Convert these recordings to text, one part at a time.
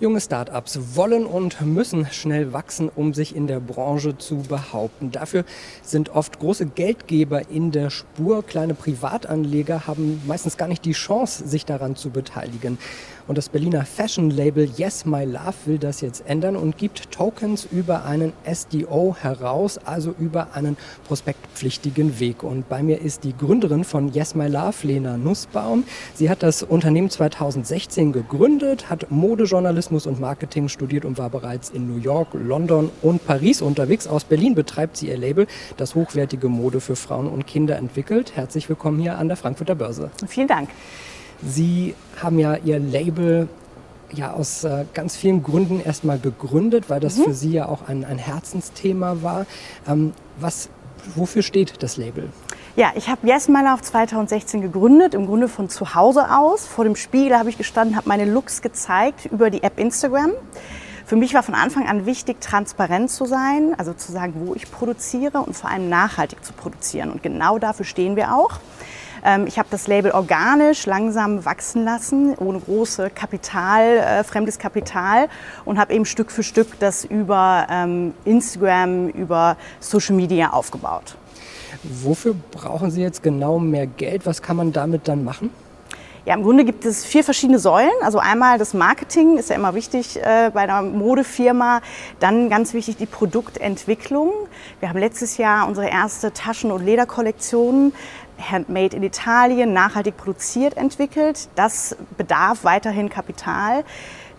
Junge Startups wollen und müssen schnell wachsen, um sich in der Branche zu behaupten. Dafür sind oft große Geldgeber in der Spur. Kleine Privatanleger haben meistens gar nicht die Chance, sich daran zu beteiligen. Und das Berliner Fashion-Label Yes My Love will das jetzt ändern und gibt Tokens über einen SDO heraus, also über einen prospektpflichtigen Weg. Und bei mir ist die Gründerin von Yes My Love, Lena Nussbaum. Sie hat das Unternehmen 2016 gegründet, hat Modejournalismus und Marketing studiert und war bereits in New York, London und Paris unterwegs. Aus Berlin betreibt sie ihr Label, das hochwertige Mode für Frauen und Kinder entwickelt. Herzlich willkommen hier an der Frankfurter Börse. Vielen Dank. Sie haben ja Ihr Label ja aus äh, ganz vielen Gründen erstmal begründet, weil das mhm. für Sie ja auch ein, ein Herzensthema war. Ähm, was, wofür steht das Label? Ja, ich habe Yes My Love 2016 gegründet, im Grunde von zu Hause aus. Vor dem Spiegel habe ich gestanden, habe meine Looks gezeigt über die App Instagram. Für mich war von Anfang an wichtig, transparent zu sein, also zu sagen, wo ich produziere und vor allem nachhaltig zu produzieren. Und genau dafür stehen wir auch. Ähm, ich habe das Label organisch langsam wachsen lassen, ohne große Kapital, äh, fremdes Kapital und habe eben Stück für Stück das über ähm, Instagram, über Social Media aufgebaut. Wofür brauchen Sie jetzt genau mehr Geld? Was kann man damit dann machen? Ja, im Grunde gibt es vier verschiedene Säulen. Also einmal das Marketing ist ja immer wichtig äh, bei einer Modefirma. Dann ganz wichtig die Produktentwicklung. Wir haben letztes Jahr unsere erste Taschen- und Lederkollektion Handmade in Italien, nachhaltig produziert entwickelt. Das bedarf weiterhin Kapital.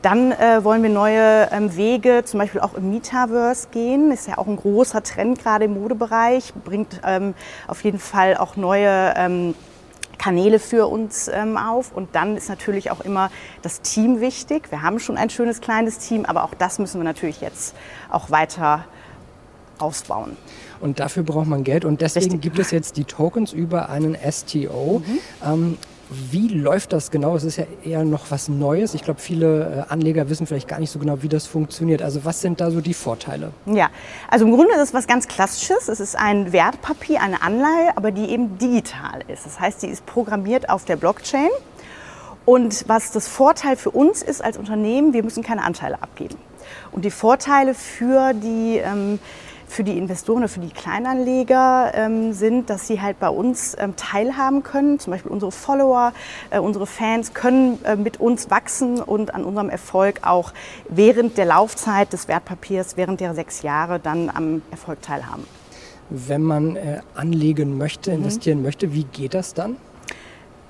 Dann äh, wollen wir neue ähm, Wege, zum Beispiel auch im Metaverse gehen. Ist ja auch ein großer Trend gerade im Modebereich, bringt ähm, auf jeden Fall auch neue ähm, Kanäle für uns ähm, auf. Und dann ist natürlich auch immer das Team wichtig. Wir haben schon ein schönes kleines Team, aber auch das müssen wir natürlich jetzt auch weiter ausbauen. Und dafür braucht man Geld. Und deswegen Richtig. gibt es jetzt die Tokens über einen STO. Mhm. Ähm, wie läuft das genau? Es ist ja eher noch was Neues. Ich glaube, viele äh, Anleger wissen vielleicht gar nicht so genau, wie das funktioniert. Also was sind da so die Vorteile? Ja, also im Grunde ist es was ganz Klassisches. Es ist ein Wertpapier, eine Anleihe, aber die eben digital ist. Das heißt, die ist programmiert auf der Blockchain. Und was das Vorteil für uns ist als Unternehmen, wir müssen keine Anteile abgeben. Und die Vorteile für die ähm, für die Investoren oder für die Kleinanleger ähm, sind, dass sie halt bei uns ähm, teilhaben können. Zum Beispiel unsere Follower, äh, unsere Fans können äh, mit uns wachsen und an unserem Erfolg auch während der Laufzeit des Wertpapiers, während der sechs Jahre dann am Erfolg teilhaben. Wenn man äh, anlegen möchte, mhm. investieren mhm. möchte, wie geht das dann?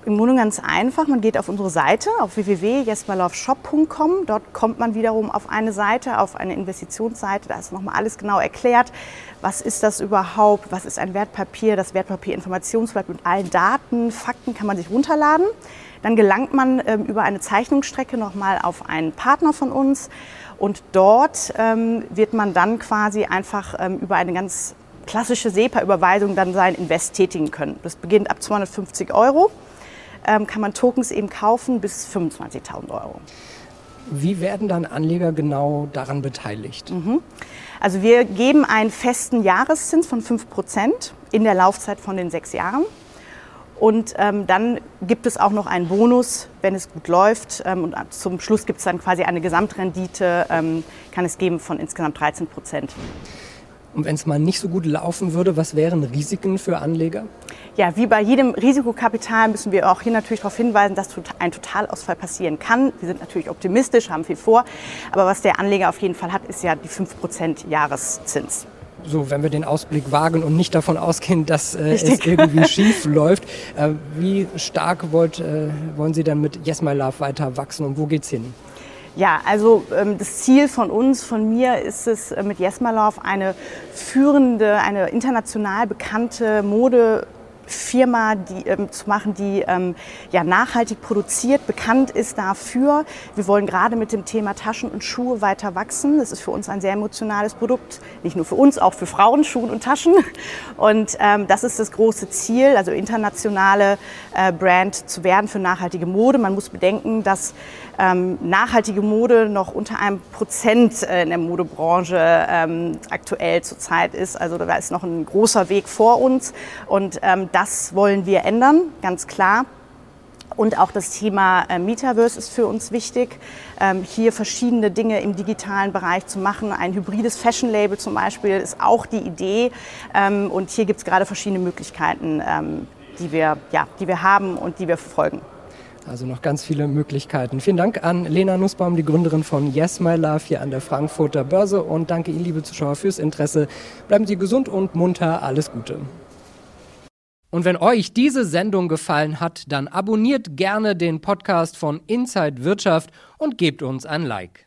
Im Grunde ganz einfach. Man geht auf unsere Seite auf www.jesperloveshop.com. Dort kommt man wiederum auf eine Seite, auf eine Investitionsseite. Da ist nochmal alles genau erklärt. Was ist das überhaupt? Was ist ein Wertpapier? Das Wertpapierinformationsblatt mit allen Daten, Fakten kann man sich runterladen. Dann gelangt man ähm, über eine Zeichnungsstrecke nochmal auf einen Partner von uns. Und dort ähm, wird man dann quasi einfach ähm, über eine ganz klassische SEPA-Überweisung dann sein Invest tätigen können. Das beginnt ab 250 Euro kann man Tokens eben kaufen bis 25.000 Euro. Wie werden dann Anleger genau daran beteiligt? Mhm. Also wir geben einen festen Jahreszins von 5 Prozent in der Laufzeit von den sechs Jahren. Und ähm, dann gibt es auch noch einen Bonus, wenn es gut läuft. Ähm, und zum Schluss gibt es dann quasi eine Gesamtrendite, ähm, kann es geben von insgesamt 13 Prozent. Und wenn es mal nicht so gut laufen würde, was wären Risiken für Anleger? Ja, wie bei jedem Risikokapital müssen wir auch hier natürlich darauf hinweisen, dass ein Totalausfall passieren kann. Wir sind natürlich optimistisch, haben viel vor. Aber was der Anleger auf jeden Fall hat, ist ja die 5% Jahreszins so, wenn wir den Ausblick wagen und nicht davon ausgehen, dass äh, es irgendwie schief läuft, äh, wie stark wollt, äh, wollen Sie dann mit Yes My Love weiter wachsen und wo geht's hin? Ja, also ähm, das Ziel von uns, von mir ist es äh, mit Jesmalov eine führende, eine international bekannte Mode Firma die, ähm, zu machen, die ähm, ja, nachhaltig produziert, bekannt ist dafür. Wir wollen gerade mit dem Thema Taschen und Schuhe weiter wachsen. Das ist für uns ein sehr emotionales Produkt, nicht nur für uns, auch für Frauen, Schuhe und Taschen. Und ähm, das ist das große Ziel, also internationale äh, Brand zu werden für nachhaltige Mode. Man muss bedenken, dass ähm, nachhaltige Mode noch unter einem Prozent äh, in der Modebranche ähm, aktuell zurzeit ist. Also da ist noch ein großer Weg vor uns und ähm, das wollen wir ändern, ganz klar. Und auch das Thema äh, Metaverse ist für uns wichtig, ähm, hier verschiedene Dinge im digitalen Bereich zu machen. Ein hybrides Fashion-Label zum Beispiel ist auch die Idee. Ähm, und hier gibt es gerade verschiedene Möglichkeiten, ähm, die, wir, ja, die wir haben und die wir verfolgen. Also noch ganz viele Möglichkeiten. Vielen Dank an Lena Nussbaum, die Gründerin von Yes My Love hier an der Frankfurter Börse. Und danke Ihnen, liebe Zuschauer, fürs Interesse. Bleiben Sie gesund und munter. Alles Gute. Und wenn euch diese Sendung gefallen hat, dann abonniert gerne den Podcast von Inside Wirtschaft und gebt uns ein Like.